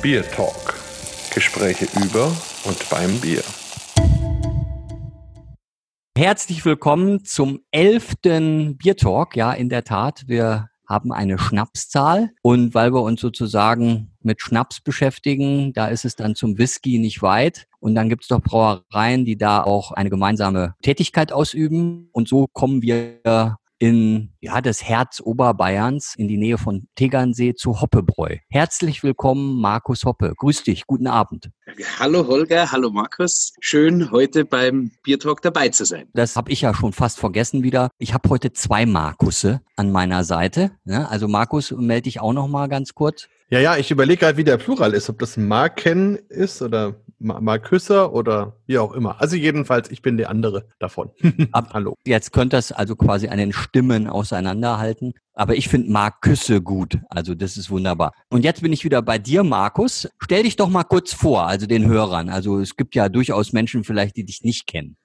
Bier Talk. Gespräche über und beim Bier. Herzlich willkommen zum elften Bier Talk. Ja, in der Tat, wir haben eine Schnapszahl und weil wir uns sozusagen mit Schnaps beschäftigen, da ist es dann zum Whisky nicht weit. Und dann gibt es doch Brauereien, die da auch eine gemeinsame Tätigkeit ausüben. Und so kommen wir in ja, das Herz Oberbayerns in die Nähe von Tegernsee zu Hoppebräu. Herzlich willkommen, Markus Hoppe. Grüß dich, guten Abend. Hallo Holger, hallo Markus. Schön, heute beim Biertalk dabei zu sein. Das habe ich ja schon fast vergessen wieder. Ich habe heute zwei Markusse an meiner Seite. Ja, ne? also Markus, melde dich auch noch mal ganz kurz. Ja, ja, ich überlege gerade, wie der Plural ist, ob das Marken ist oder Marküsser oder wie auch immer. Also jedenfalls, ich bin der andere davon. Ab, Hallo. Jetzt könnte das also quasi an den Stimmen auseinanderhalten. Aber ich finde Marküsse gut. Also das ist wunderbar. Und jetzt bin ich wieder bei dir, Markus. Stell dich doch mal kurz vor, also den Hörern. Also es gibt ja durchaus Menschen vielleicht, die dich nicht kennen.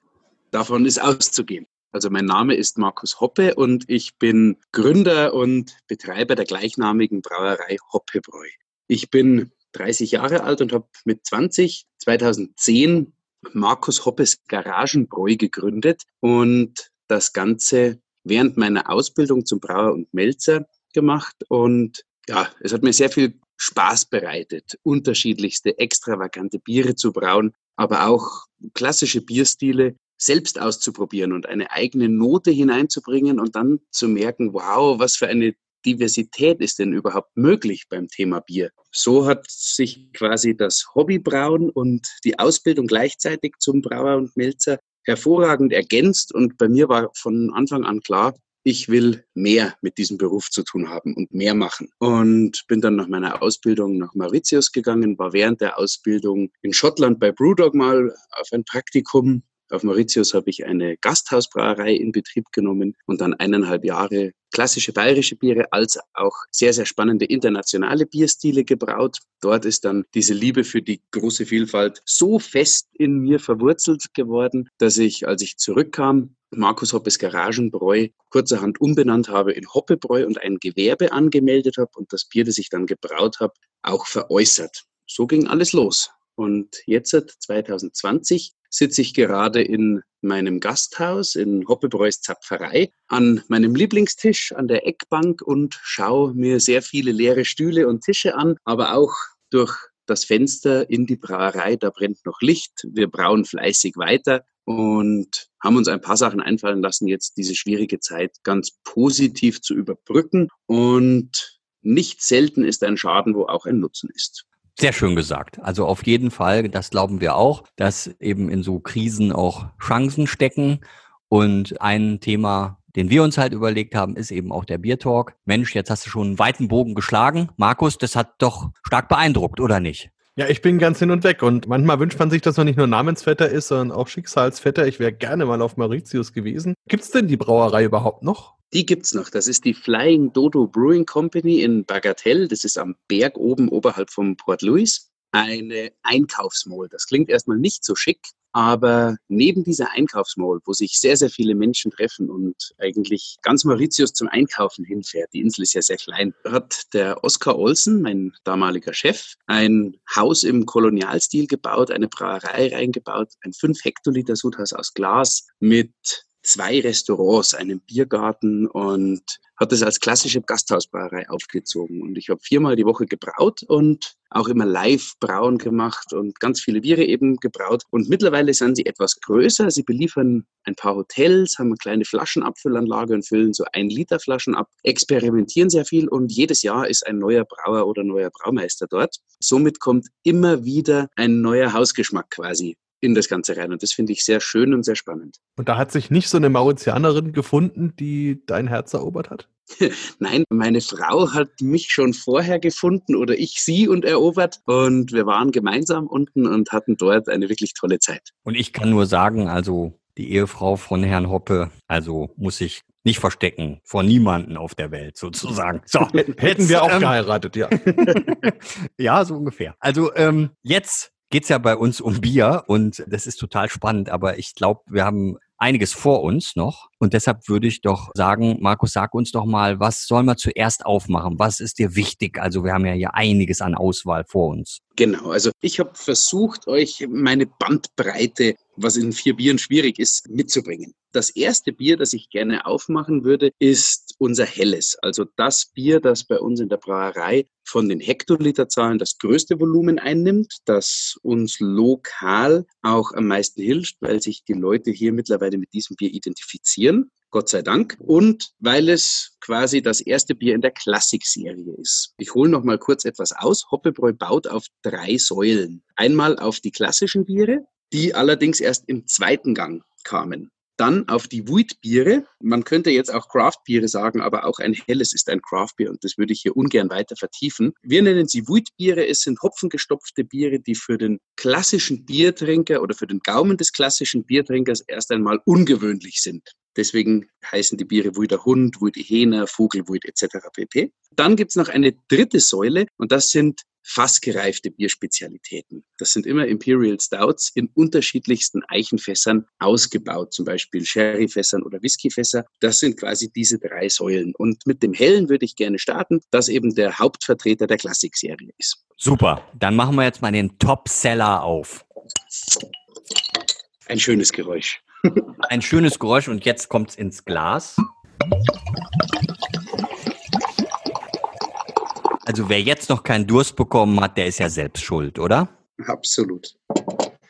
Davon ist auszugehen. Also mein Name ist Markus Hoppe und ich bin Gründer und Betreiber der gleichnamigen Brauerei Hoppebräu. Ich bin 30 Jahre alt und habe mit 20 2010 Markus Hoppes Garagenbräu gegründet und das Ganze während meiner Ausbildung zum Brauer und Melzer gemacht. Und ja, es hat mir sehr viel Spaß bereitet, unterschiedlichste extravagante Biere zu brauen, aber auch klassische Bierstile selbst auszuprobieren und eine eigene Note hineinzubringen und dann zu merken, wow, was für eine Diversität ist denn überhaupt möglich beim Thema Bier? So hat sich quasi das Hobbybrauen und die Ausbildung gleichzeitig zum Brauer und Melzer hervorragend ergänzt und bei mir war von Anfang an klar, ich will mehr mit diesem Beruf zu tun haben und mehr machen. Und bin dann nach meiner Ausbildung nach Mauritius gegangen, war während der Ausbildung in Schottland bei Brewdog mal auf ein Praktikum auf Mauritius habe ich eine Gasthausbrauerei in Betrieb genommen und dann eineinhalb Jahre klassische bayerische Biere als auch sehr, sehr spannende internationale Bierstile gebraut. Dort ist dann diese Liebe für die große Vielfalt so fest in mir verwurzelt geworden, dass ich, als ich zurückkam, Markus Hoppes Garagenbräu kurzerhand umbenannt habe in Hoppebräu und ein Gewerbe angemeldet habe und das Bier, das ich dann gebraut habe, auch veräußert. So ging alles los. Und jetzt 2020 sitze ich gerade in meinem Gasthaus in Hoppebräus Zapferei an meinem Lieblingstisch an der Eckbank und schaue mir sehr viele leere Stühle und Tische an, aber auch durch das Fenster in die Brauerei, da brennt noch Licht. Wir brauen fleißig weiter und haben uns ein paar Sachen einfallen lassen, jetzt diese schwierige Zeit ganz positiv zu überbrücken. Und nicht selten ist ein Schaden, wo auch ein Nutzen ist. Sehr schön gesagt. Also auf jeden Fall, das glauben wir auch, dass eben in so Krisen auch Chancen stecken. Und ein Thema, den wir uns halt überlegt haben, ist eben auch der Biertalk. Mensch, jetzt hast du schon einen weiten Bogen geschlagen. Markus, das hat doch stark beeindruckt, oder nicht? Ja, ich bin ganz hin und weg. Und manchmal wünscht man sich, dass man nicht nur Namensvetter ist, sondern auch Schicksalsvetter. Ich wäre gerne mal auf Mauritius gewesen. Gibt's denn die Brauerei überhaupt noch? Die gibt's noch. Das ist die Flying Dodo Brewing Company in Bagatelle. Das ist am Berg oben oberhalb von Port Louis. Eine Einkaufsmall. Das klingt erstmal nicht so schick, aber neben dieser Einkaufsmall, wo sich sehr, sehr viele Menschen treffen und eigentlich ganz Mauritius zum Einkaufen hinfährt, die Insel ist ja sehr klein, hat der Oskar Olsen, mein damaliger Chef, ein Haus im Kolonialstil gebaut, eine Brauerei reingebaut, ein 5 Hektoliter Sudhaus aus Glas mit zwei Restaurants, einen Biergarten und hat das als klassische Gasthausbrauerei aufgezogen. Und ich habe viermal die Woche gebraut und auch immer live brauen gemacht und ganz viele Biere eben gebraut. Und mittlerweile sind sie etwas größer. Sie beliefern ein paar Hotels, haben eine kleine Flaschenabfüllanlage und füllen so ein Liter Flaschen ab, experimentieren sehr viel und jedes Jahr ist ein neuer Brauer oder neuer Braumeister dort. Somit kommt immer wieder ein neuer Hausgeschmack quasi in das Ganze rein. Und das finde ich sehr schön und sehr spannend. Und da hat sich nicht so eine Mauritianerin gefunden, die dein Herz erobert hat? Nein, meine Frau hat mich schon vorher gefunden oder ich sie und erobert. Und wir waren gemeinsam unten und hatten dort eine wirklich tolle Zeit. Und ich kann nur sagen, also die Ehefrau von Herrn Hoppe, also muss ich nicht verstecken vor niemanden auf der Welt sozusagen. So, hätten wir auch ähm, geheiratet, ja. ja, so ungefähr. Also ähm, jetzt geht's ja bei uns um Bier und das ist total spannend, aber ich glaube, wir haben einiges vor uns noch. Und deshalb würde ich doch sagen, Markus, sag uns doch mal, was sollen wir zuerst aufmachen? Was ist dir wichtig? Also wir haben ja hier einiges an Auswahl vor uns. Genau, also ich habe versucht, euch meine Bandbreite, was in vier Bieren schwierig ist, mitzubringen. Das erste Bier, das ich gerne aufmachen würde, ist unser Helles. Also das Bier, das bei uns in der Brauerei von den Hektoliterzahlen das größte Volumen einnimmt, das uns lokal auch am meisten hilft, weil sich die Leute hier mittlerweile mit diesem Bier identifizieren. Gott sei Dank. Und weil es quasi das erste Bier in der Klassikserie ist. Ich hole noch mal kurz etwas aus. Hoppebräu baut auf drei Säulen. Einmal auf die klassischen Biere, die allerdings erst im zweiten Gang kamen. Dann auf die Wheat-Biere. Man könnte jetzt auch Craft-Biere sagen, aber auch ein helles ist ein Craft-Bier und das würde ich hier ungern weiter vertiefen. Wir nennen sie Wheat-Biere. Es sind hopfengestopfte Biere, die für den klassischen Biertrinker oder für den Gaumen des klassischen Biertrinkers erst einmal ungewöhnlich sind. Deswegen heißen die Biere Wuider Hund, Wuider Hähner, Vogelwuid etc. pp. Dann gibt es noch eine dritte Säule und das sind fassgereifte Bierspezialitäten. Das sind immer Imperial Stouts in unterschiedlichsten Eichenfässern ausgebaut, zum Beispiel Sherryfässern oder Whiskyfässer. Das sind quasi diese drei Säulen. Und mit dem Hellen würde ich gerne starten, das eben der Hauptvertreter der Klassikserie ist. Super, dann machen wir jetzt mal den Top-Seller auf. Ein schönes Geräusch. Ein schönes Geräusch und jetzt kommt es ins Glas. Also wer jetzt noch keinen Durst bekommen hat, der ist ja selbst schuld, oder? Absolut.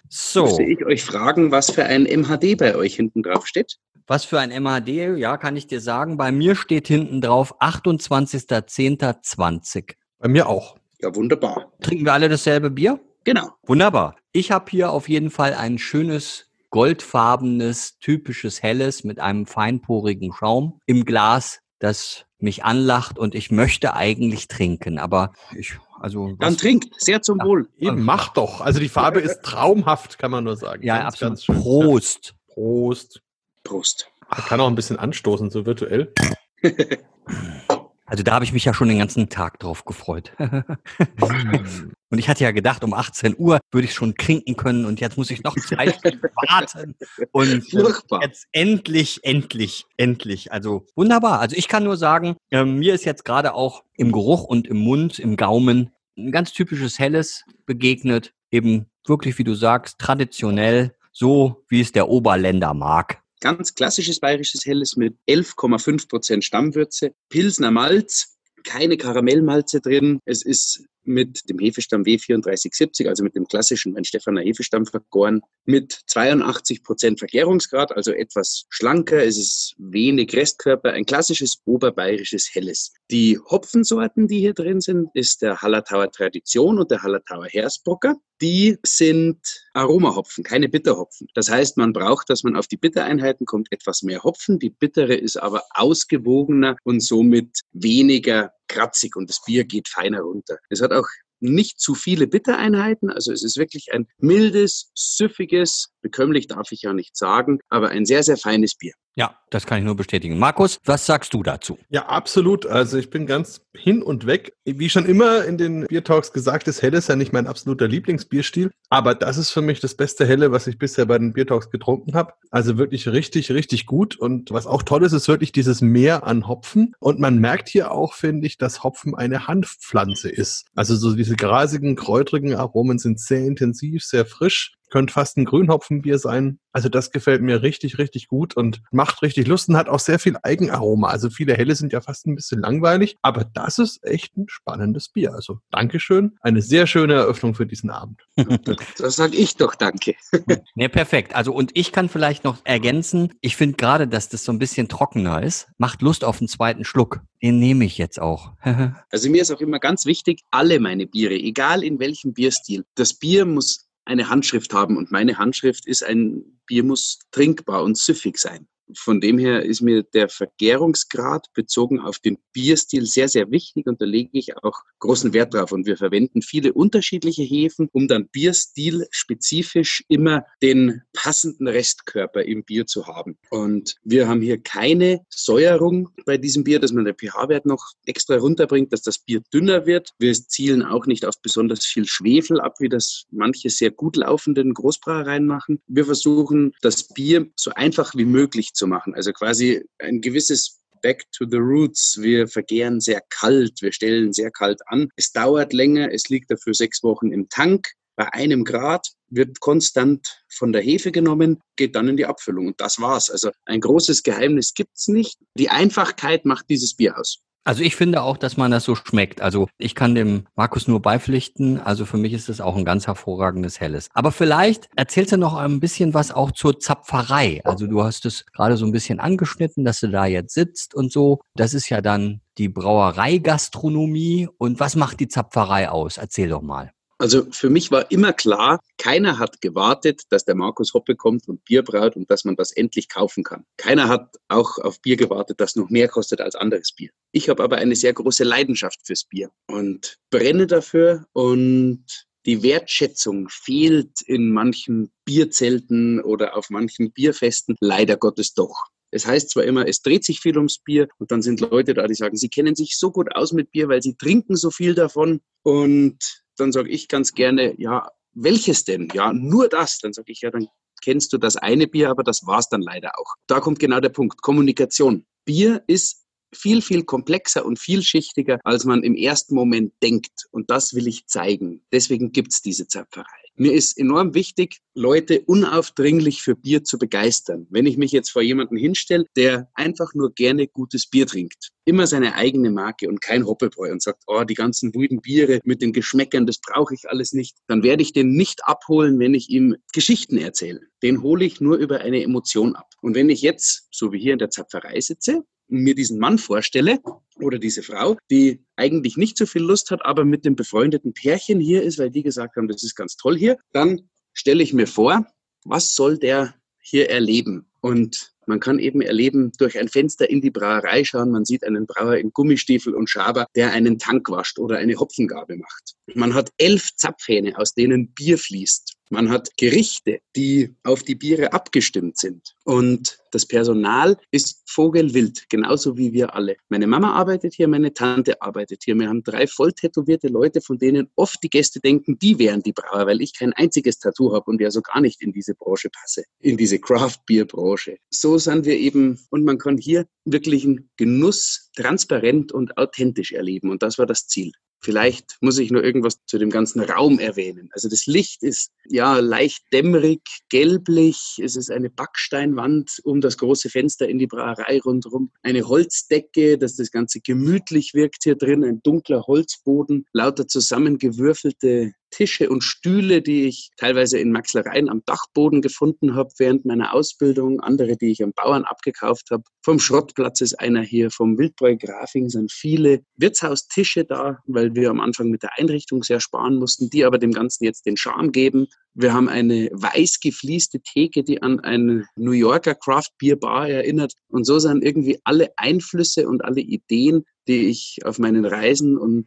So. Müsste ich euch fragen, was für ein MHD bei euch hinten drauf steht? Was für ein MHD? Ja, kann ich dir sagen. Bei mir steht hinten drauf 28.10.20. Bei mir auch. Ja, wunderbar. Trinken wir alle dasselbe Bier? Genau. Wunderbar. Ich habe hier auf jeden Fall ein schönes goldfarbenes, typisches Helles mit einem feinporigen Schaum im Glas, das mich anlacht und ich möchte eigentlich trinken, aber ich, also. Dann trinkt, sehr zum ja, Wohl. Eben, mach doch. Also die Farbe ist traumhaft, kann man nur sagen. Ja, ganz, absolut. Ganz Prost. Prost. Prost. Man kann auch ein bisschen anstoßen, so virtuell. Also da habe ich mich ja schon den ganzen Tag drauf gefreut. und ich hatte ja gedacht, um 18 Uhr würde ich schon trinken können und jetzt muss ich noch zwei Stunden warten. Und Furchtbar. jetzt endlich, endlich, endlich. Also wunderbar. Also ich kann nur sagen, äh, mir ist jetzt gerade auch im Geruch und im Mund, im Gaumen ein ganz typisches Helles begegnet. Eben wirklich, wie du sagst, traditionell, so wie es der Oberländer mag ganz klassisches bayerisches Helles mit 11,5 Prozent Stammwürze, Pilsner Malz, keine Karamellmalze drin. Es ist mit dem Hefestamm W3470, also mit dem klassischen Weinstephaner Hefestamm vergoren, mit 82 Prozent Vergärungsgrad, also etwas schlanker. Es ist wenig Restkörper, ein klassisches oberbayerisches Helles. Die Hopfensorten, die hier drin sind, ist der Hallertauer Tradition und der Hallertauer Hersbrocker. Die sind Aromahopfen, keine Bitterhopfen. Das heißt, man braucht, dass man auf die Bittereinheiten kommt, etwas mehr Hopfen. Die bittere ist aber ausgewogener und somit weniger kratzig und das Bier geht feiner runter. Es hat auch nicht zu viele Bittereinheiten. Also es ist wirklich ein mildes, süffiges, bekömmlich darf ich ja nicht sagen, aber ein sehr, sehr feines Bier. Ja, das kann ich nur bestätigen. Markus, was sagst du dazu? Ja, absolut. Also ich bin ganz hin und weg. Wie schon immer in den Beer Talks gesagt ist, Helle ist ja nicht mein absoluter Lieblingsbierstil, aber das ist für mich das beste Helle, was ich bisher bei den Beer Talks getrunken habe. Also wirklich richtig, richtig gut. Und was auch toll ist, ist wirklich dieses Meer an Hopfen. Und man merkt hier auch, finde ich, dass Hopfen eine Hanfpflanze ist. Also so diese grasigen, kräutrigen Aromen sind sehr intensiv, sehr frisch könnte fast ein Grünhopfenbier sein. Also das gefällt mir richtig, richtig gut und macht richtig Lust und hat auch sehr viel Eigenaroma. Also viele Helle sind ja fast ein bisschen langweilig, aber das ist echt ein spannendes Bier. Also Dankeschön. Eine sehr schöne Eröffnung für diesen Abend. das sage ich doch danke. ne, perfekt. Also und ich kann vielleicht noch ergänzen, ich finde gerade, dass das so ein bisschen trockener ist, macht Lust auf einen zweiten Schluck. Den nehme ich jetzt auch. also mir ist auch immer ganz wichtig, alle meine Biere, egal in welchem Bierstil, das Bier muss eine Handschrift haben und meine Handschrift ist ein Bier muss trinkbar und süffig sein. Von dem her ist mir der Vergärungsgrad bezogen auf den Bierstil sehr, sehr wichtig und da lege ich auch großen Wert drauf. Und wir verwenden viele unterschiedliche Hefen, um dann Bierstil spezifisch immer den passenden Restkörper im Bier zu haben. Und wir haben hier keine Säuerung bei diesem Bier, dass man den pH-Wert noch extra runterbringt, dass das Bier dünner wird. Wir zielen auch nicht auf besonders viel Schwefel ab, wie das manche sehr gut laufenden Großbrauereien machen. Wir versuchen, das Bier so einfach wie möglich zu machen. Also quasi ein gewisses Back to the Roots. Wir vergehren sehr kalt, wir stellen sehr kalt an. Es dauert länger, es liegt dafür sechs Wochen im Tank. Bei einem Grad wird konstant von der Hefe genommen, geht dann in die Abfüllung und das war's. Also ein großes Geheimnis gibt's nicht. Die Einfachkeit macht dieses Bier aus. Also ich finde auch, dass man das so schmeckt. Also ich kann dem Markus nur beipflichten. Also für mich ist das auch ein ganz hervorragendes Helles. Aber vielleicht erzählst du noch ein bisschen was auch zur Zapferei. Also du hast es gerade so ein bisschen angeschnitten, dass du da jetzt sitzt und so. Das ist ja dann die Brauereigastronomie. Und was macht die Zapferei aus? Erzähl doch mal. Also für mich war immer klar, keiner hat gewartet, dass der Markus Hoppe kommt und Bier braut und dass man das endlich kaufen kann. Keiner hat auch auf Bier gewartet, das noch mehr kostet als anderes Bier. Ich habe aber eine sehr große Leidenschaft fürs Bier und brenne dafür und die Wertschätzung fehlt in manchen Bierzelten oder auf manchen Bierfesten leider Gottes doch. Es heißt zwar immer, es dreht sich viel ums Bier und dann sind Leute da, die sagen, sie kennen sich so gut aus mit Bier, weil sie trinken so viel davon und dann sage ich ganz gerne, ja, welches denn? Ja, nur das. Dann sage ich, ja, dann kennst du das eine Bier, aber das war es dann leider auch. Da kommt genau der Punkt, Kommunikation. Bier ist viel, viel komplexer und vielschichtiger, als man im ersten Moment denkt. Und das will ich zeigen. Deswegen gibt es diese Zapferei. Mir ist enorm wichtig, Leute unaufdringlich für Bier zu begeistern. Wenn ich mich jetzt vor jemanden hinstelle, der einfach nur gerne gutes Bier trinkt, immer seine eigene Marke und kein Hoppelbräu und sagt, oh, die ganzen wilden Biere mit den Geschmäckern, das brauche ich alles nicht, dann werde ich den nicht abholen, wenn ich ihm Geschichten erzähle. Den hole ich nur über eine Emotion ab. Und wenn ich jetzt, so wie hier in der Zapferei sitze, mir diesen Mann vorstelle oder diese Frau, die eigentlich nicht so viel Lust hat, aber mit dem befreundeten Pärchen hier ist, weil die gesagt haben, das ist ganz toll hier, dann stelle ich mir vor, was soll der hier erleben? Und man kann eben erleben, durch ein Fenster in die Brauerei schauen, man sieht einen Brauer in Gummistiefel und Schaber, der einen Tank wascht oder eine Hopfengabe macht. Man hat elf Zapfhähne, aus denen Bier fließt. Man hat Gerichte, die auf die Biere abgestimmt sind. Und das Personal ist vogelwild, genauso wie wir alle. Meine Mama arbeitet hier, meine Tante arbeitet hier. Wir haben drei voll tätowierte Leute, von denen oft die Gäste denken, die wären die Brauer, weil ich kein einziges Tattoo habe und ja so gar nicht in diese Branche passe, in diese Craft-Bier-Branche. So sind wir eben, und man kann hier wirklich einen Genuss transparent und authentisch erleben. Und das war das Ziel. Vielleicht muss ich nur irgendwas zu dem ganzen Raum erwähnen. Also das Licht ist ja leicht dämmerig, gelblich. Es ist eine Backsteinwand um das große Fenster in die Brauerei rundherum. Eine Holzdecke, dass das Ganze gemütlich wirkt hier drin. Ein dunkler Holzboden, lauter zusammengewürfelte Tische und Stühle, die ich teilweise in Maxlereien am Dachboden gefunden habe während meiner Ausbildung, andere, die ich am Bauern abgekauft habe. Vom Schrottplatz ist einer hier, vom Wildbräu Grafing sind viele Wirtshaustische da, weil wir am Anfang mit der Einrichtung sehr sparen mussten, die aber dem Ganzen jetzt den Charme geben. Wir haben eine weiß geflieste Theke, die an eine New Yorker Craft Beer Bar erinnert. Und so sind irgendwie alle Einflüsse und alle Ideen, die ich auf meinen Reisen und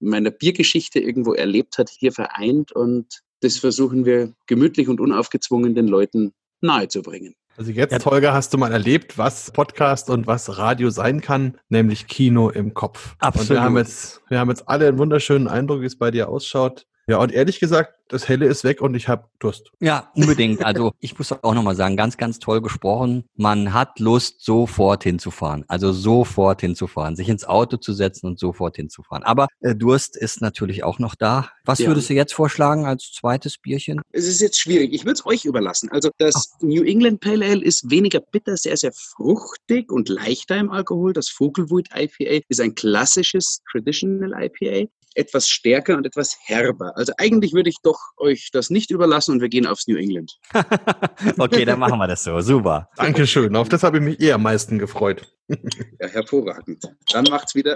meiner Biergeschichte irgendwo erlebt hat, hier vereint und das versuchen wir gemütlich und unaufgezwungen den Leuten nahezubringen. Also jetzt. Holger, hast du mal erlebt, was Podcast und was Radio sein kann, nämlich Kino im Kopf. Absolut. Und wir haben jetzt, wir haben jetzt alle einen wunderschönen Eindruck, wie es bei dir ausschaut. Ja, und ehrlich gesagt, das Helle ist weg und ich habe Durst. Ja, unbedingt. Also ich muss auch nochmal sagen, ganz, ganz toll gesprochen. Man hat Lust, sofort hinzufahren. Also sofort hinzufahren, sich ins Auto zu setzen und sofort hinzufahren. Aber äh, Durst ist natürlich auch noch da. Was ja. würdest du jetzt vorschlagen als zweites Bierchen? Es ist jetzt schwierig. Ich würde es euch überlassen. Also das Ach. New England Pale Ale ist weniger bitter, sehr, sehr fruchtig und leichter im Alkohol. Das Vogelwood IPA ist ein klassisches Traditional IPA etwas stärker und etwas herber. Also eigentlich würde ich doch euch das nicht überlassen und wir gehen aufs New England. okay, dann machen wir das so. Super. Dankeschön. Auf das habe ich mich eher am meisten gefreut. ja, hervorragend. Dann macht's wieder.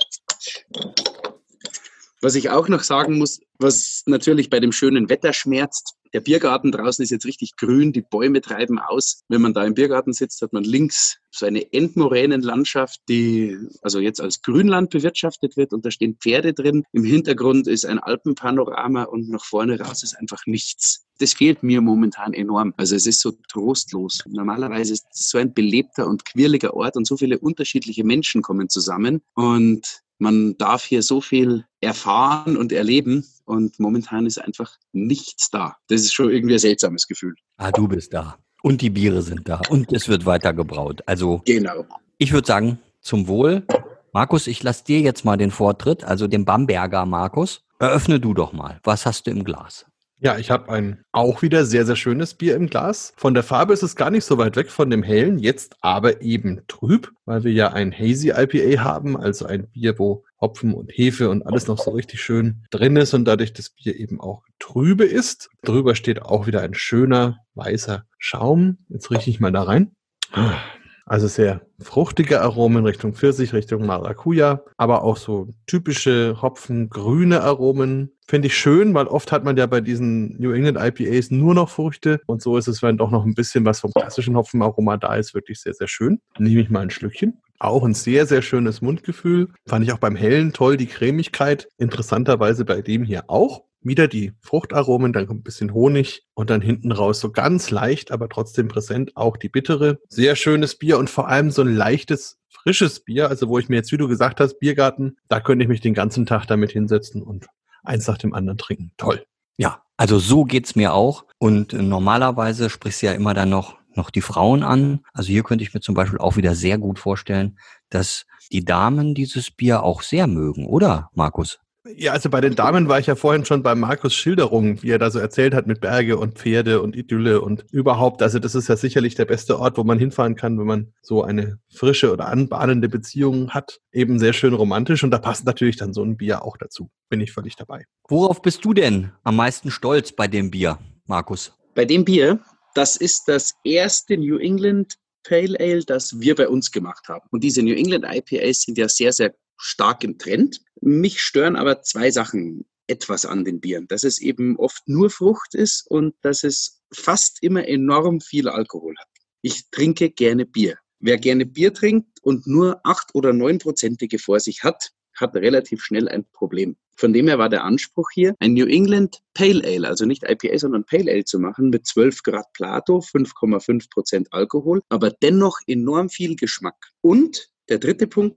Was ich auch noch sagen muss, was natürlich bei dem schönen Wetter schmerzt, der Biergarten draußen ist jetzt richtig grün, die Bäume treiben aus. Wenn man da im Biergarten sitzt, hat man links so eine Endmoränenlandschaft, die also jetzt als Grünland bewirtschaftet wird und da stehen Pferde drin. Im Hintergrund ist ein Alpenpanorama und nach vorne raus ist einfach nichts. Das fehlt mir momentan enorm. Also es ist so trostlos. Normalerweise ist es so ein belebter und quirliger Ort und so viele unterschiedliche Menschen kommen zusammen und man darf hier so viel erfahren und erleben und momentan ist einfach nichts da. Das ist schon irgendwie ein seltsames Gefühl. Ah, du bist da. Und die Biere sind da. Und es wird weiter gebraut. Also, genau. ich würde sagen, zum Wohl. Markus, ich lasse dir jetzt mal den Vortritt, also dem Bamberger Markus. Eröffne du doch mal. Was hast du im Glas? Ja, ich habe ein auch wieder sehr, sehr schönes Bier im Glas. Von der Farbe ist es gar nicht so weit weg von dem hellen, jetzt aber eben trüb, weil wir ja ein Hazy IPA haben, also ein Bier, wo Hopfen und Hefe und alles noch so richtig schön drin ist und dadurch das Bier eben auch trübe ist. Drüber steht auch wieder ein schöner weißer Schaum. Jetzt rieche ich mal da rein. Also sehr fruchtige Aromen Richtung Pfirsich, Richtung Maracuja, aber auch so typische Hopfengrüne Aromen. Finde ich schön, weil oft hat man ja bei diesen New England IPAs nur noch Früchte und so ist es, wenn doch noch ein bisschen was vom klassischen Hopfenaroma da ist, wirklich sehr, sehr schön. Nehme ich mal ein Schlückchen. Auch ein sehr, sehr schönes Mundgefühl. Fand ich auch beim Hellen toll, die Cremigkeit. Interessanterweise bei dem hier auch wieder die Fruchtaromen, dann kommt ein bisschen Honig und dann hinten raus so ganz leicht, aber trotzdem präsent auch die bittere. Sehr schönes Bier und vor allem so ein leichtes, frisches Bier, also wo ich mir jetzt, wie du gesagt hast, Biergarten, da könnte ich mich den ganzen Tag damit hinsetzen und eins nach dem anderen trinken. Toll. Ja, also so geht's mir auch. Und normalerweise sprichst du ja immer dann noch, noch die Frauen an. Also hier könnte ich mir zum Beispiel auch wieder sehr gut vorstellen, dass die Damen dieses Bier auch sehr mögen, oder, Markus? Ja, also bei den Damen war ich ja vorhin schon bei Markus Schilderung, wie er da so erzählt hat mit Berge und Pferde und Idylle und überhaupt. Also das ist ja sicherlich der beste Ort, wo man hinfahren kann, wenn man so eine frische oder anbahnende Beziehung hat. Eben sehr schön romantisch und da passt natürlich dann so ein Bier auch dazu. Bin ich völlig dabei. Worauf bist du denn am meisten stolz bei dem Bier, Markus? Bei dem Bier, das ist das erste New England Pale Ale, das wir bei uns gemacht haben. Und diese New England IPAs sind ja sehr, sehr stark im Trend. Mich stören aber zwei Sachen etwas an den Bieren, dass es eben oft nur Frucht ist und dass es fast immer enorm viel Alkohol hat. Ich trinke gerne Bier. Wer gerne Bier trinkt und nur acht oder neunprozentige vor sich hat, hat relativ schnell ein Problem. Von dem her war der Anspruch hier, ein New England Pale Ale, also nicht IPA, sondern Pale Ale zu machen mit 12 Grad Plato, 5,5 Prozent Alkohol, aber dennoch enorm viel Geschmack. Und der dritte Punkt,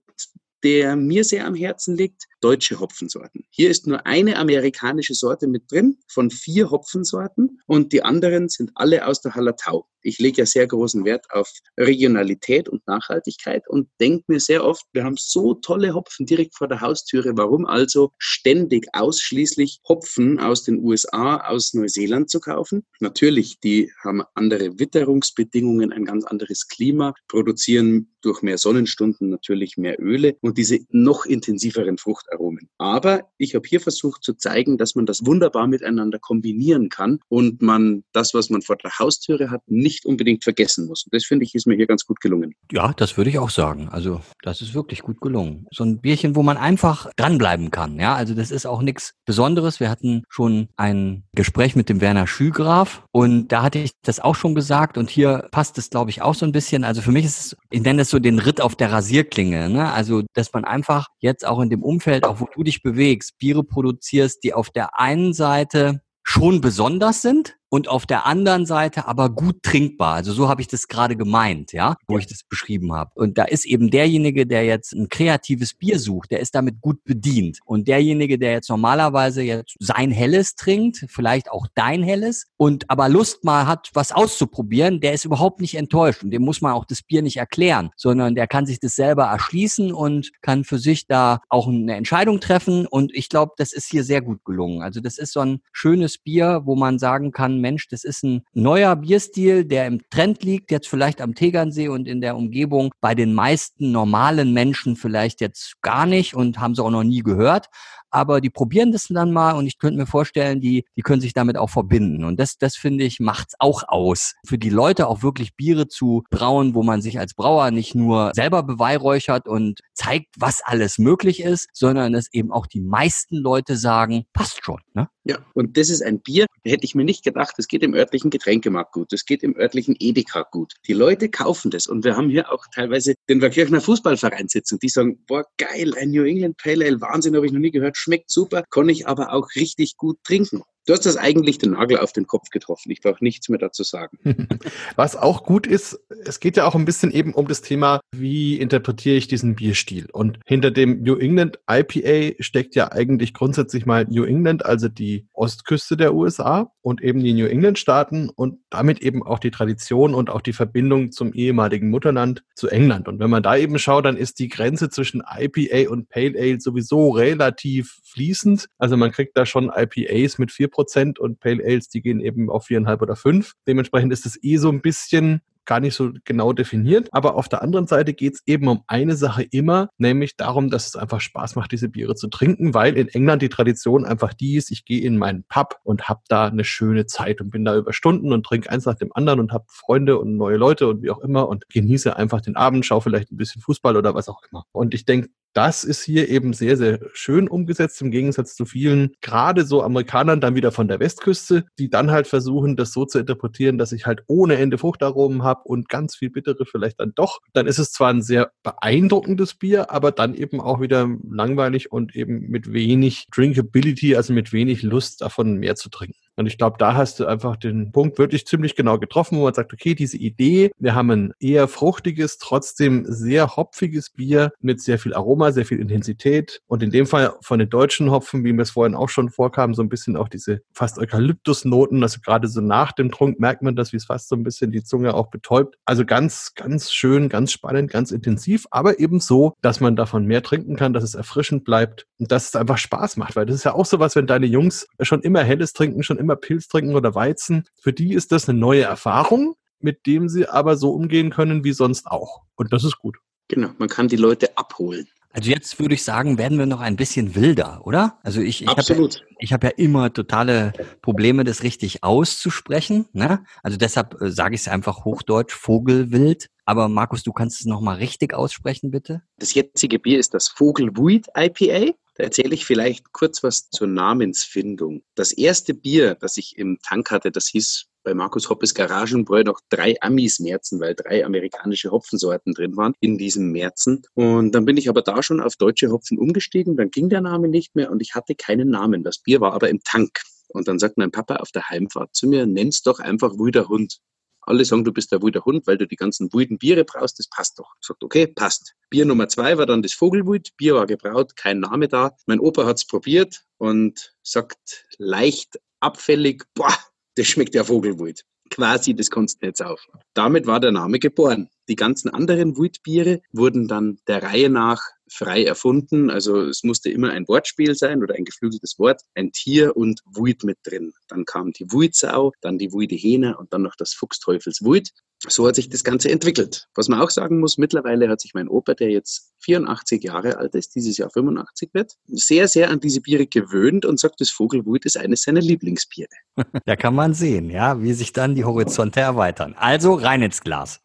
der mir sehr am Herzen liegt, deutsche Hopfensorten. Hier ist nur eine amerikanische Sorte mit drin von vier Hopfensorten und die anderen sind alle aus der Hallertau. Ich lege ja sehr großen Wert auf Regionalität und Nachhaltigkeit und denke mir sehr oft, wir haben so tolle Hopfen direkt vor der Haustüre. Warum also ständig ausschließlich Hopfen aus den USA, aus Neuseeland zu kaufen? Natürlich, die haben andere Witterungsbedingungen, ein ganz anderes Klima, produzieren durch mehr Sonnenstunden natürlich mehr Öle und diese noch intensiveren Fruchtaromen. Aber ich habe hier versucht zu zeigen, dass man das wunderbar miteinander kombinieren kann und man das, was man vor der Haustüre hat, nicht unbedingt vergessen muss. Und das finde ich ist mir hier ganz gut gelungen. Ja, das würde ich auch sagen. Also das ist wirklich gut gelungen. So ein Bierchen, wo man einfach dranbleiben kann. Ja, also das ist auch nichts Besonderes. Wir hatten schon ein Gespräch mit dem Werner Schügraf und da hatte ich das auch schon gesagt und hier passt es, glaube ich, auch so ein bisschen. Also für mich ist es, ich nenne es so den Ritt auf der Rasierklinge. Ne? Also, dass man einfach jetzt auch in dem Umfeld, auch wo du dich bewegst, Biere produzierst, die auf der einen Seite schon besonders sind, und auf der anderen Seite aber gut trinkbar. Also so habe ich das gerade gemeint, ja, wo ja. ich das beschrieben habe. Und da ist eben derjenige, der jetzt ein kreatives Bier sucht, der ist damit gut bedient. Und derjenige, der jetzt normalerweise jetzt sein Helles trinkt, vielleicht auch dein Helles und aber Lust mal hat, was auszuprobieren, der ist überhaupt nicht enttäuscht und dem muss man auch das Bier nicht erklären, sondern der kann sich das selber erschließen und kann für sich da auch eine Entscheidung treffen. Und ich glaube, das ist hier sehr gut gelungen. Also das ist so ein schönes Bier, wo man sagen kann, Mensch, das ist ein neuer Bierstil, der im Trend liegt, jetzt vielleicht am Tegernsee und in der Umgebung, bei den meisten normalen Menschen vielleicht jetzt gar nicht und haben sie auch noch nie gehört. Aber die probieren das dann mal und ich könnte mir vorstellen, die, die können sich damit auch verbinden. Und das, das finde ich, macht's auch aus. Für die Leute auch wirklich Biere zu brauen, wo man sich als Brauer nicht nur selber beweihräuchert und zeigt, was alles möglich ist, sondern es eben auch die meisten Leute sagen, passt schon. Ne? Ja, und das ist ein Bier, hätte ich mir nicht gedacht, das geht im örtlichen Getränkemarkt gut, das geht im örtlichen Edeka gut. Die Leute kaufen das und wir haben hier auch teilweise den Verkirchner Fußballverein sitzen, die sagen, boah, geil, ein New England Pale Ale, Wahnsinn, habe ich noch nie gehört, schmeckt super, kann ich aber auch richtig gut trinken. Du hast das eigentlich den Nagel auf den Kopf getroffen. Ich brauche nichts mehr dazu sagen. Was auch gut ist, es geht ja auch ein bisschen eben um das Thema, wie interpretiere ich diesen Bierstil? Und hinter dem New England IPA steckt ja eigentlich grundsätzlich mal New England, also die Ostküste der USA und eben die New England Staaten und damit eben auch die Tradition und auch die Verbindung zum ehemaligen Mutterland zu England. Und wenn man da eben schaut, dann ist die Grenze zwischen IPA und Pale Ale sowieso relativ fließend. Also man kriegt da schon IPAs mit vier Prozent und Pale Ales, die gehen eben auf viereinhalb oder fünf. Dementsprechend ist es eh so ein bisschen gar nicht so genau definiert. Aber auf der anderen Seite geht es eben um eine Sache immer, nämlich darum, dass es einfach Spaß macht, diese Biere zu trinken, weil in England die Tradition einfach die ist, ich gehe in meinen Pub und habe da eine schöne Zeit und bin da über Stunden und trinke eins nach dem anderen und habe Freunde und neue Leute und wie auch immer und genieße einfach den Abend, schaue vielleicht ein bisschen Fußball oder was auch immer. Und ich denke, das ist hier eben sehr, sehr schön umgesetzt, im Gegensatz zu vielen, gerade so Amerikanern dann wieder von der Westküste, die dann halt versuchen, das so zu interpretieren, dass ich halt ohne Ende Fruchtaromen habe und ganz viel bittere vielleicht dann doch. Dann ist es zwar ein sehr beeindruckendes Bier, aber dann eben auch wieder langweilig und eben mit wenig Drinkability, also mit wenig Lust davon mehr zu trinken. Und ich glaube, da hast du einfach den Punkt wirklich ziemlich genau getroffen, wo man sagt, okay, diese Idee, wir haben ein eher fruchtiges, trotzdem sehr hopfiges Bier mit sehr viel Aroma, sehr viel Intensität. Und in dem Fall von den deutschen Hopfen, wie mir es vorhin auch schon vorkam, so ein bisschen auch diese fast Eukalyptusnoten. Also gerade so nach dem Trunk merkt man das, wie es fast so ein bisschen die Zunge auch betäubt. Also ganz, ganz schön, ganz spannend, ganz intensiv, aber eben so, dass man davon mehr trinken kann, dass es erfrischend bleibt dass es einfach Spaß macht. Weil das ist ja auch so was, wenn deine Jungs schon immer Helles trinken, schon immer Pilz trinken oder Weizen. Für die ist das eine neue Erfahrung, mit dem sie aber so umgehen können wie sonst auch. Und das ist gut. Genau, man kann die Leute abholen. Also jetzt würde ich sagen, werden wir noch ein bisschen wilder, oder? Also ich, ich habe ja, ich hab ja immer totale Probleme, das richtig auszusprechen. Ne? Also deshalb äh, sage ich es einfach hochdeutsch, Vogelwild. Aber Markus, du kannst es nochmal richtig aussprechen, bitte? Das jetzige Bier ist das Vogelwuid IPA. Da erzähle ich vielleicht kurz was zur Namensfindung. Das erste Bier, das ich im Tank hatte, das hieß bei Markus Hoppes Garagenbräu noch drei Amis-Märzen, weil drei amerikanische Hopfensorten drin waren in diesem Märzen. Und dann bin ich aber da schon auf deutsche Hopfen umgestiegen, dann ging der Name nicht mehr und ich hatte keinen Namen. Das Bier war aber im Tank. Und dann sagt mein Papa auf der Heimfahrt zu mir, nenn's doch einfach Wuder Hund. Alle sagen, du bist der Wuder Hund, weil du die ganzen Wulden Biere brauchst, das passt doch. Sagt, okay, passt. Bier Nummer zwei war dann das Vogelwut. Bier war gebraut, kein Name da. Mein Opa hat's probiert und sagt leicht abfällig, boah, das schmeckt ja Vogelwut. Quasi, das kannst du jetzt auf. Damit war der Name geboren. Die ganzen anderen Wutbiere wurden dann der Reihe nach frei erfunden. Also es musste immer ein Wortspiel sein oder ein geflügeltes Wort, ein Tier und Wut mit drin. Dann kam die Wuitsau, dann die Wuide Hähne und dann noch das Fuchsteufels Wut so hat sich das Ganze entwickelt. Was man auch sagen muss, mittlerweile hat sich mein Opa, der jetzt 84 Jahre alt ist, dieses Jahr 85 wird, sehr, sehr an diese Biere gewöhnt und sagt, das Vogelwut ist eines seiner Lieblingsbiere. Da kann man sehen, ja, wie sich dann die Horizonte erweitern. Also rein ins Glas.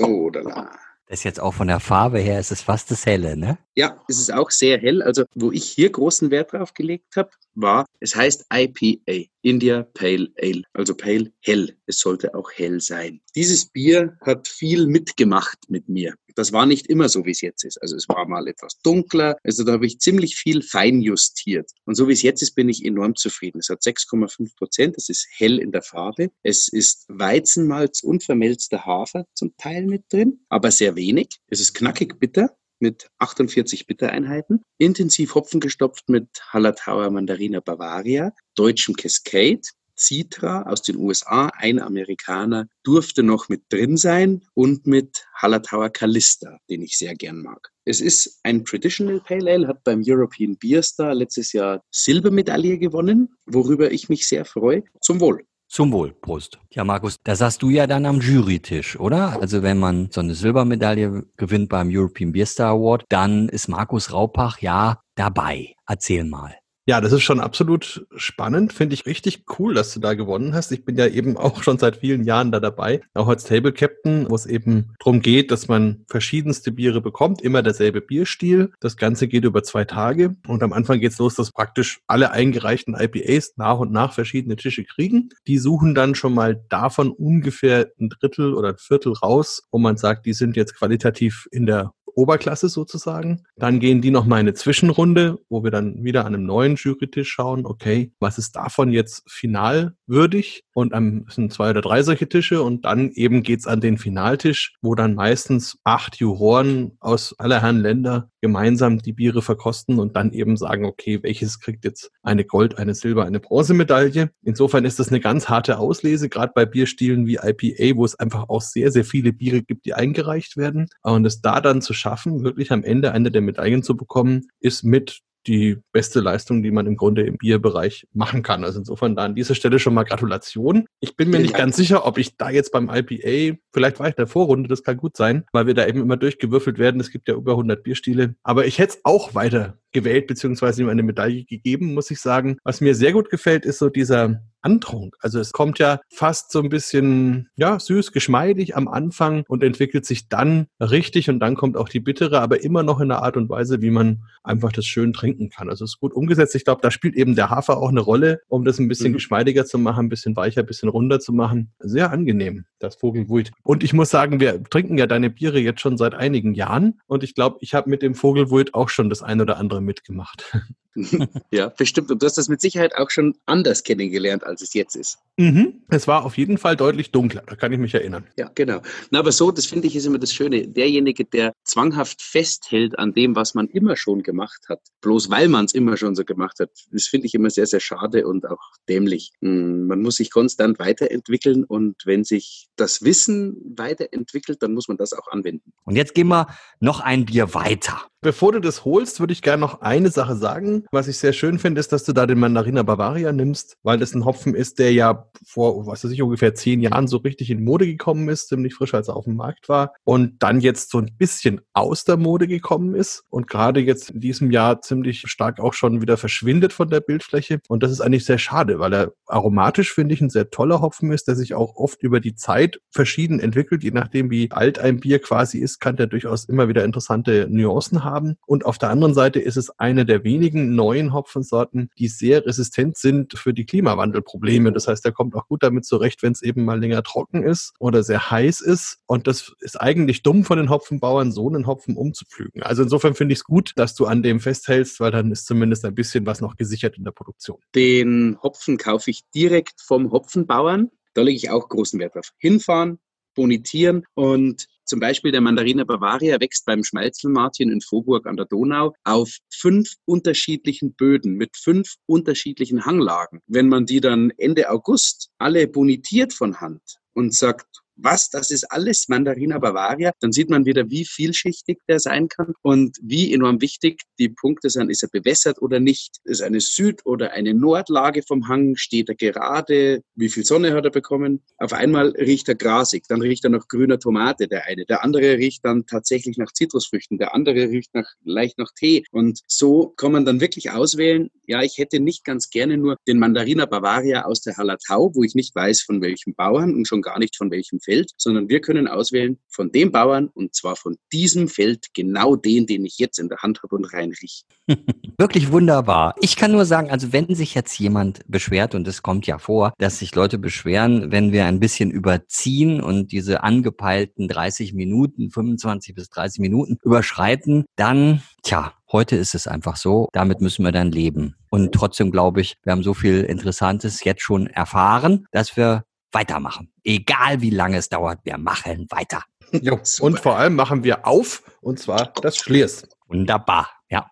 So, da. Das ist jetzt auch von der Farbe her, ist es fast das Helle, ne? Ja, es ist auch sehr hell. Also, wo ich hier großen Wert drauf gelegt habe, war, es heißt IPA, India Pale Ale, also Pale hell. Es sollte auch hell sein. Dieses Bier hat viel mitgemacht mit mir. Das war nicht immer so, wie es jetzt ist. Also es war mal etwas dunkler. Also da habe ich ziemlich viel fein justiert. Und so wie es jetzt ist, bin ich enorm zufrieden. Es hat 6,5 Prozent. Es ist hell in der Farbe. Es ist Weizenmalz und vermelzter Hafer zum Teil mit drin, aber sehr wenig. Es ist knackig bitter mit 48 Bittereinheiten, intensiv Hopfen gestopft mit Hallertauer Mandarina Bavaria, deutschem Cascade, Citra aus den USA, ein Amerikaner, durfte noch mit drin sein und mit Hallertauer Callista, den ich sehr gern mag. Es ist ein Traditional Pale Ale, hat beim European Beer Star letztes Jahr Silbermedaille gewonnen, worüber ich mich sehr freue. Zum Wohl. Zum Wohl, Prost. Ja, Markus, da saßt du ja dann am Jurytisch, oder? Also wenn man so eine Silbermedaille gewinnt beim European Beer Star Award, dann ist Markus Raupach ja dabei. Erzähl mal. Ja, das ist schon absolut spannend. Finde ich richtig cool, dass du da gewonnen hast. Ich bin ja eben auch schon seit vielen Jahren da dabei, auch als Table Captain, wo es eben darum geht, dass man verschiedenste Biere bekommt, immer derselbe Bierstil. Das Ganze geht über zwei Tage und am Anfang geht es los, dass praktisch alle eingereichten IPAs nach und nach verschiedene Tische kriegen. Die suchen dann schon mal davon ungefähr ein Drittel oder ein Viertel raus, wo man sagt, die sind jetzt qualitativ in der Oberklasse sozusagen. Dann gehen die nochmal eine Zwischenrunde, wo wir dann wieder an einem neuen Jurytisch schauen, okay, was ist davon jetzt final würdig? Und am sind zwei oder drei solche Tische und dann eben geht's an den Finaltisch, wo dann meistens acht Juroren aus aller Herren Länder gemeinsam die Biere verkosten und dann eben sagen, okay, welches kriegt jetzt eine Gold, eine Silber, eine Bronzemedaille. Insofern ist das eine ganz harte Auslese, gerade bei Bierstilen wie IPA, wo es einfach auch sehr, sehr viele Biere gibt, die eingereicht werden. Und es da dann zu schaffen, wirklich am Ende eine der Medaillen zu bekommen, ist mit die beste Leistung, die man im Grunde im Bierbereich machen kann. Also insofern da an dieser Stelle schon mal Gratulation. Ich bin mir nicht ganz sicher, ob ich da jetzt beim IPA, vielleicht war ich in der Vorrunde, das kann gut sein, weil wir da eben immer durchgewürfelt werden. Es gibt ja über 100 Bierstile. Aber ich hätte es auch weiter gewählt, beziehungsweise ihm eine Medaille gegeben, muss ich sagen. Was mir sehr gut gefällt, ist so dieser Antrunk. Also es kommt ja fast so ein bisschen, ja, süß, geschmeidig am Anfang und entwickelt sich dann richtig und dann kommt auch die bittere, aber immer noch in einer Art und Weise, wie man einfach das schön trinken kann. Also es ist gut umgesetzt. Ich glaube, da spielt eben der Hafer auch eine Rolle, um das ein bisschen mhm. geschmeidiger zu machen, ein bisschen weicher, ein bisschen runder zu machen. Sehr angenehm, das Vogelwult. Und ich muss sagen, wir trinken ja deine Biere jetzt schon seit einigen Jahren und ich glaube, ich habe mit dem Vogelwult auch schon das ein oder andere mitgemacht. ja, bestimmt. Und du hast das mit Sicherheit auch schon anders kennengelernt, als es jetzt ist. Mhm. Es war auf jeden Fall deutlich dunkler, da kann ich mich erinnern. Ja, genau. Na, aber so, das finde ich ist immer das Schöne. Derjenige, der zwanghaft festhält an dem, was man immer schon gemacht hat, bloß weil man es immer schon so gemacht hat, das finde ich immer sehr, sehr schade und auch dämlich. Hm, man muss sich konstant weiterentwickeln und wenn sich das Wissen weiterentwickelt, dann muss man das auch anwenden. Und jetzt gehen wir noch ein Bier weiter. Bevor du das holst, würde ich gerne noch eine Sache sagen. Was ich sehr schön finde, ist, dass du da den Mandarina Bavaria nimmst, weil das ein Hopfen ist, der ja vor, was weiß ich, ungefähr zehn Jahren so richtig in Mode gekommen ist, ziemlich frisch, als er auf dem Markt war und dann jetzt so ein bisschen aus der Mode gekommen ist und gerade jetzt in diesem Jahr ziemlich stark auch schon wieder verschwindet von der Bildfläche. Und das ist eigentlich sehr schade, weil er aromatisch, finde ich, ein sehr toller Hopfen ist, der sich auch oft über die Zeit verschieden entwickelt. Je nachdem, wie alt ein Bier quasi ist, kann der durchaus immer wieder interessante Nuancen haben. Und auf der anderen Seite ist es eine der wenigen neuen Hopfensorten, die sehr resistent sind für die Klimawandelprobleme. Das heißt, er kommt auch gut damit zurecht, wenn es eben mal länger trocken ist oder sehr heiß ist. Und das ist eigentlich dumm von den Hopfenbauern, so einen Hopfen umzupflügen. Also insofern finde ich es gut, dass du an dem festhältst, weil dann ist zumindest ein bisschen was noch gesichert in der Produktion. Den Hopfen kaufe ich direkt vom Hopfenbauern. Da lege ich auch großen Wert drauf. Hinfahren, bonitieren und zum Beispiel der Mandarina Bavaria wächst beim Schmalzelmartin in Vorburg an der Donau auf fünf unterschiedlichen Böden mit fünf unterschiedlichen Hanglagen. Wenn man die dann Ende August alle bonitiert von Hand und sagt, was, das ist alles Mandarina Bavaria, dann sieht man wieder, wie vielschichtig der sein kann und wie enorm wichtig die Punkte sind. Ist er bewässert oder nicht? Ist eine Süd- oder eine Nordlage vom Hang? Steht er gerade? Wie viel Sonne hat er bekommen? Auf einmal riecht er grasig, dann riecht er nach grüner Tomate, der eine. Der andere riecht dann tatsächlich nach Zitrusfrüchten, der andere riecht nach, leicht nach Tee. Und so kann man dann wirklich auswählen, ja, ich hätte nicht ganz gerne nur den Mandarina Bavaria aus der Hallertau, wo ich nicht weiß, von welchem Bauern und schon gar nicht von welchem Feld, sondern wir können auswählen von dem Bauern und zwar von diesem Feld genau den, den ich jetzt in der Hand habe und reinriech. Wirklich wunderbar. Ich kann nur sagen, also wenn sich jetzt jemand beschwert, und es kommt ja vor, dass sich Leute beschweren, wenn wir ein bisschen überziehen und diese angepeilten 30 Minuten, 25 bis 30 Minuten überschreiten, dann, tja, Heute ist es einfach so, damit müssen wir dann leben. Und trotzdem glaube ich, wir haben so viel Interessantes jetzt schon erfahren, dass wir weitermachen. Egal wie lange es dauert, wir machen weiter. Jo, und vor allem machen wir auf, und zwar das Schliers. Wunderbar, ja.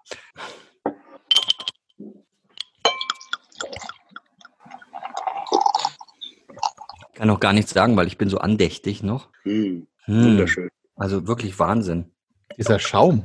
Ich kann auch gar nichts sagen, weil ich bin so andächtig noch. Hm, hm. Wunderschön. Also wirklich Wahnsinn. Dieser Schaum.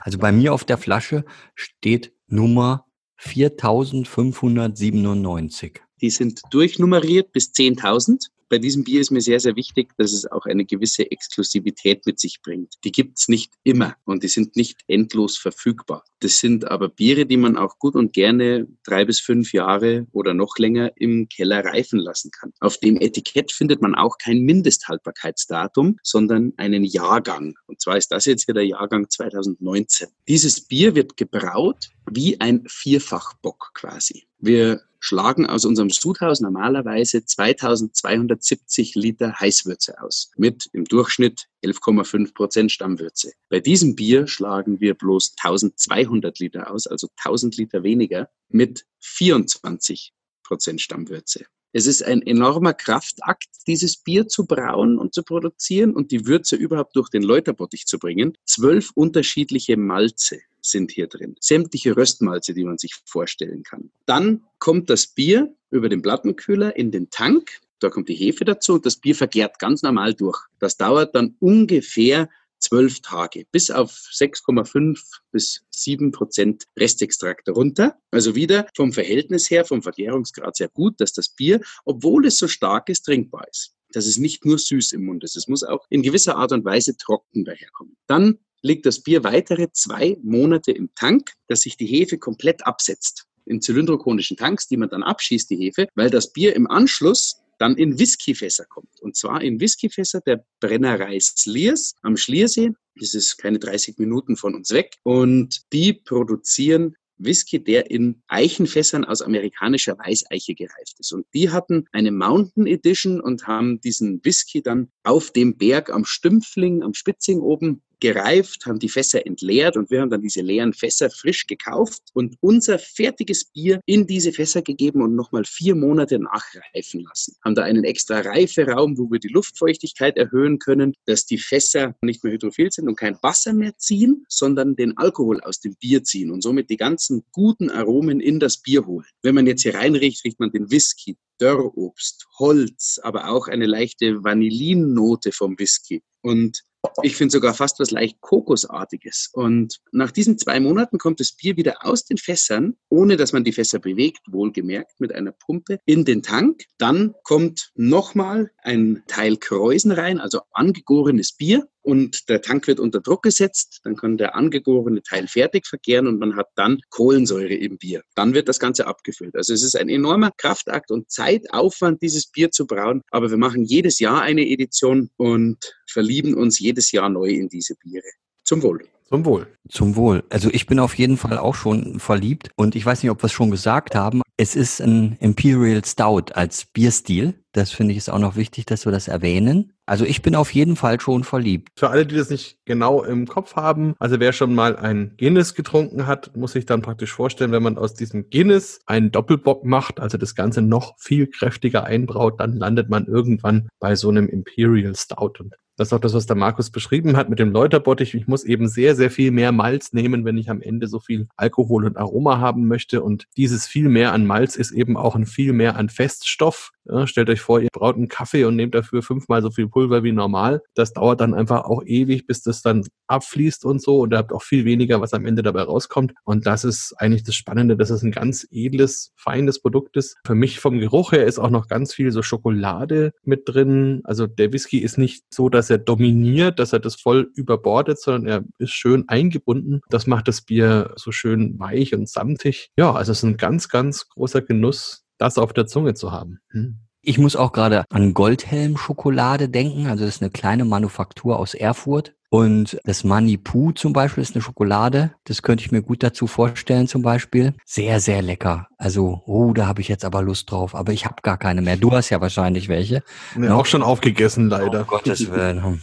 Also bei mir auf der Flasche steht Nummer 4597. Die sind durchnummeriert bis 10.000 bei diesem Bier ist mir sehr, sehr wichtig, dass es auch eine gewisse Exklusivität mit sich bringt. Die gibt's nicht immer und die sind nicht endlos verfügbar. Das sind aber Biere, die man auch gut und gerne drei bis fünf Jahre oder noch länger im Keller reifen lassen kann. Auf dem Etikett findet man auch kein Mindesthaltbarkeitsdatum, sondern einen Jahrgang. Und zwar ist das jetzt hier der Jahrgang 2019. Dieses Bier wird gebraut wie ein Vierfachbock quasi. Wir schlagen aus unserem Sudhaus normalerweise 2270 Liter Heißwürze aus mit im Durchschnitt 11,5 Prozent Stammwürze. Bei diesem Bier schlagen wir bloß 1200 Liter aus, also 1000 Liter weniger mit 24 Prozent Stammwürze. Es ist ein enormer Kraftakt, dieses Bier zu brauen und zu produzieren und die Würze überhaupt durch den Läuterbottich zu bringen. Zwölf unterschiedliche Malze sind hier drin. Sämtliche Röstmalze, die man sich vorstellen kann. Dann kommt das Bier über den Plattenkühler in den Tank. Da kommt die Hefe dazu und das Bier vergärt ganz normal durch. Das dauert dann ungefähr zwölf Tage bis auf 6,5 bis 7 Prozent Restextrakt runter. Also wieder vom Verhältnis her, vom Vergärungsgrad sehr gut, dass das Bier, obwohl es so stark ist, trinkbar ist. Dass es nicht nur süß im Mund ist. Es muss auch in gewisser Art und Weise trocken daherkommen. Dann liegt das Bier weitere zwei Monate im Tank, dass sich die Hefe komplett absetzt. In zylindrokonischen Tanks, die man dann abschießt, die Hefe, weil das Bier im Anschluss dann in Whiskyfässer kommt. Und zwar in Whiskyfässer der Brennerei Sliers am Schliersee. Das ist keine 30 Minuten von uns weg. Und die produzieren Whisky, der in Eichenfässern aus amerikanischer Weißeiche gereift ist. Und die hatten eine Mountain Edition und haben diesen Whisky dann auf dem Berg am Stümpfling, am Spitzing oben gereift, haben die Fässer entleert und wir haben dann diese leeren Fässer frisch gekauft und unser fertiges Bier in diese Fässer gegeben und nochmal vier Monate nachreifen lassen. Haben da einen extra Reiferaum, wo wir die Luftfeuchtigkeit erhöhen können, dass die Fässer nicht mehr hydrophil sind und kein Wasser mehr ziehen, sondern den Alkohol aus dem Bier ziehen und somit die ganzen guten Aromen in das Bier holen. Wenn man jetzt hier reinriecht, riecht man den Whisky, Dörrobst, Holz, aber auch eine leichte Vanillinnote vom Whisky. Und ich finde sogar fast was leicht Kokosartiges. Und nach diesen zwei Monaten kommt das Bier wieder aus den Fässern, ohne dass man die Fässer bewegt, wohlgemerkt, mit einer Pumpe in den Tank. Dann kommt nochmal ein Teil Kreusen rein, also angegorenes Bier und der Tank wird unter Druck gesetzt, dann kann der angegorene Teil fertig verkehren und man hat dann Kohlensäure im Bier. Dann wird das Ganze abgefüllt. Also es ist ein enormer Kraftakt und Zeitaufwand, dieses Bier zu brauen, aber wir machen jedes Jahr eine Edition und verlieben uns jedes Jahr neu in diese Biere. Zum Wohl. Zum Wohl. Zum Wohl. Also ich bin auf jeden Fall auch schon verliebt und ich weiß nicht, ob wir es schon gesagt haben. Es ist ein Imperial Stout als Bierstil. Das finde ich ist auch noch wichtig, dass wir das erwähnen. Also ich bin auf jeden Fall schon verliebt. Für alle, die das nicht genau im Kopf haben, also wer schon mal ein Guinness getrunken hat, muss sich dann praktisch vorstellen, wenn man aus diesem Guinness einen Doppelbock macht, also das Ganze noch viel kräftiger einbraut, dann landet man irgendwann bei so einem Imperial Stout. Und das ist auch das, was der Markus beschrieben hat mit dem Läuterbottich. Ich muss eben sehr, sehr viel mehr Malz nehmen, wenn ich am Ende so viel Alkohol und Aroma haben möchte. Und dieses viel mehr an Malz ist eben auch ein viel mehr an Feststoff. Ja, stellt euch vor, ihr braut einen Kaffee und nehmt dafür fünfmal so viel Pulver wie normal. Das dauert dann einfach auch ewig, bis das dann abfließt und so. Und ihr habt auch viel weniger, was am Ende dabei rauskommt. Und das ist eigentlich das Spannende, dass es ein ganz edles, feines Produkt ist. Für mich vom Geruch her ist auch noch ganz viel so Schokolade mit drin. Also der Whisky ist nicht so, dass er dominiert, dass er das voll überbordet, sondern er ist schön eingebunden. Das macht das Bier so schön weich und samtig. Ja, also es ist ein ganz, ganz großer Genuss, das auf der Zunge zu haben. Hm. Ich muss auch gerade an Goldhelm-Schokolade denken. Also das ist eine kleine Manufaktur aus Erfurt. Und das Manipu zum Beispiel ist eine Schokolade. Das könnte ich mir gut dazu vorstellen zum Beispiel. Sehr, sehr lecker. Also, oh, da habe ich jetzt aber Lust drauf. Aber ich habe gar keine mehr. Du hast ja wahrscheinlich welche. Nee, auch schon aufgegessen, leider. Oh, Gottes Willen.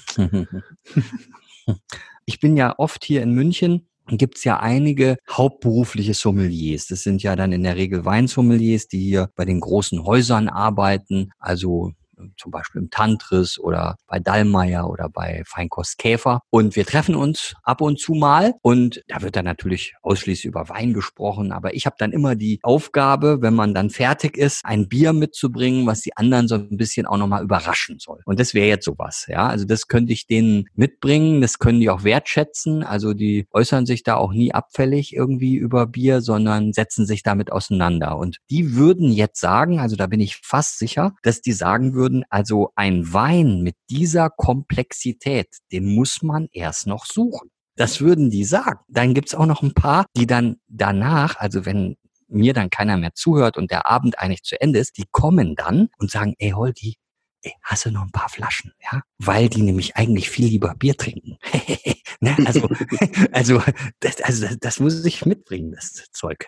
ich bin ja oft hier in München gibt es ja einige hauptberufliche Sommeliers. Das sind ja dann in der Regel Weinsommeliers, die hier bei den großen Häusern arbeiten, also zum Beispiel im Tantris oder bei Dallmayr oder bei Feinkost Käfer. Und wir treffen uns ab und zu mal und da wird dann natürlich ausschließlich über Wein gesprochen. Aber ich habe dann immer die Aufgabe, wenn man dann fertig ist, ein Bier mitzubringen, was die anderen so ein bisschen auch nochmal überraschen soll. Und das wäre jetzt sowas, ja. Also das könnte ich denen mitbringen, das können die auch wertschätzen. Also die äußern sich da auch nie abfällig irgendwie über Bier, sondern setzen sich damit auseinander. Und die würden jetzt sagen, also da bin ich fast sicher, dass die sagen würden, also ein Wein mit dieser Komplexität, den muss man erst noch suchen. Das würden die sagen. Dann gibt's auch noch ein paar, die dann danach, also wenn mir dann keiner mehr zuhört und der Abend eigentlich zu Ende ist, die kommen dann und sagen, ey Holdi, ey, hast du noch ein paar Flaschen, ja? Weil die nämlich eigentlich viel lieber Bier trinken. ne? Also, also, das, also das muss ich mitbringen, das Zeug.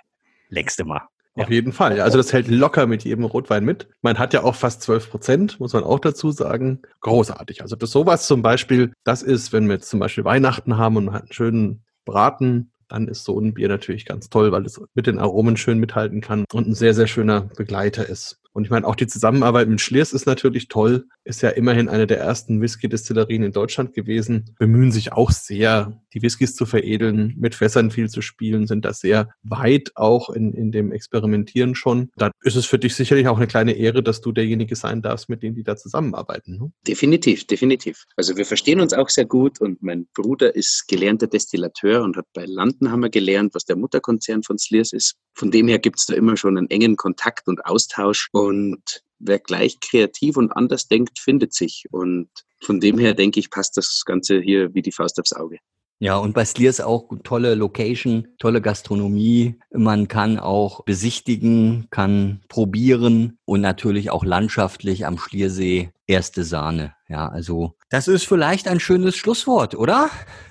Längste Mal. Auf jeden Fall. Also das hält locker mit jedem Rotwein mit. Man hat ja auch fast 12 Prozent, muss man auch dazu sagen. Großartig. Also das sowas zum Beispiel, das ist, wenn wir jetzt zum Beispiel Weihnachten haben und man hat einen schönen Braten, dann ist so ein Bier natürlich ganz toll, weil es mit den Aromen schön mithalten kann und ein sehr, sehr schöner Begleiter ist. Und ich meine, auch die Zusammenarbeit mit Schliers ist natürlich toll. Ist ja immerhin eine der ersten Whisky-Destillerien in Deutschland gewesen. Bemühen sich auch sehr, die Whiskys zu veredeln, mit Fässern viel zu spielen, sind da sehr weit auch in, in dem Experimentieren schon. Da ist es für dich sicherlich auch eine kleine Ehre, dass du derjenige sein darfst, mit dem die da zusammenarbeiten. Ne? Definitiv, definitiv. Also wir verstehen uns auch sehr gut und mein Bruder ist gelernter Destillateur und hat bei Landenhammer gelernt, was der Mutterkonzern von Sliers ist. Von dem her gibt es da immer schon einen engen Kontakt und Austausch. Und wer gleich kreativ und anders denkt, findet sich. Und von dem her denke ich, passt das Ganze hier wie die Faust aufs Auge. Ja, und bei Sliers auch tolle Location, tolle Gastronomie. Man kann auch besichtigen, kann probieren und natürlich auch landschaftlich am Schliersee erste Sahne. Ja, also das ist vielleicht ein schönes Schlusswort, oder?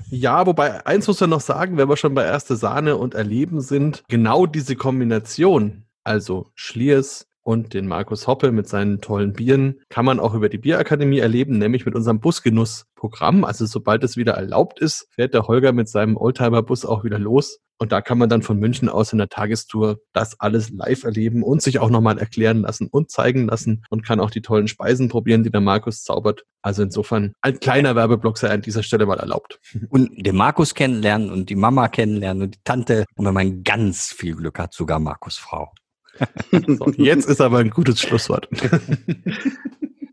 Ja, wobei eins muss man noch sagen, wenn wir schon bei erste Sahne und Erleben sind, genau diese Kombination, also Schliers, und den Markus Hoppe mit seinen tollen Bieren kann man auch über die Bierakademie erleben, nämlich mit unserem Busgenussprogramm. Also sobald es wieder erlaubt ist, fährt der Holger mit seinem Oldtimer-Bus auch wieder los. Und da kann man dann von München aus in der Tagestour das alles live erleben und sich auch nochmal erklären lassen und zeigen lassen und kann auch die tollen Speisen probieren, die der Markus zaubert. Also insofern ein kleiner Werbeblock sei an dieser Stelle mal erlaubt. Und den Markus kennenlernen und die Mama kennenlernen und die Tante und wenn man ganz viel Glück hat, sogar Markus Frau. So, jetzt ist aber ein gutes Schlusswort.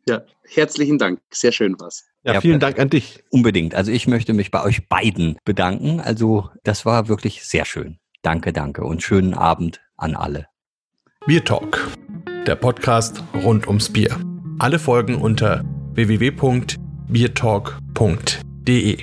Ja, herzlichen Dank. Sehr schön was. Ja, ja, vielen Dank an dich. Unbedingt. Also ich möchte mich bei euch beiden bedanken. Also das war wirklich sehr schön. Danke, danke und schönen Abend an alle. Bier Talk, der Podcast rund ums Bier. Alle Folgen unter www.biertalk.de.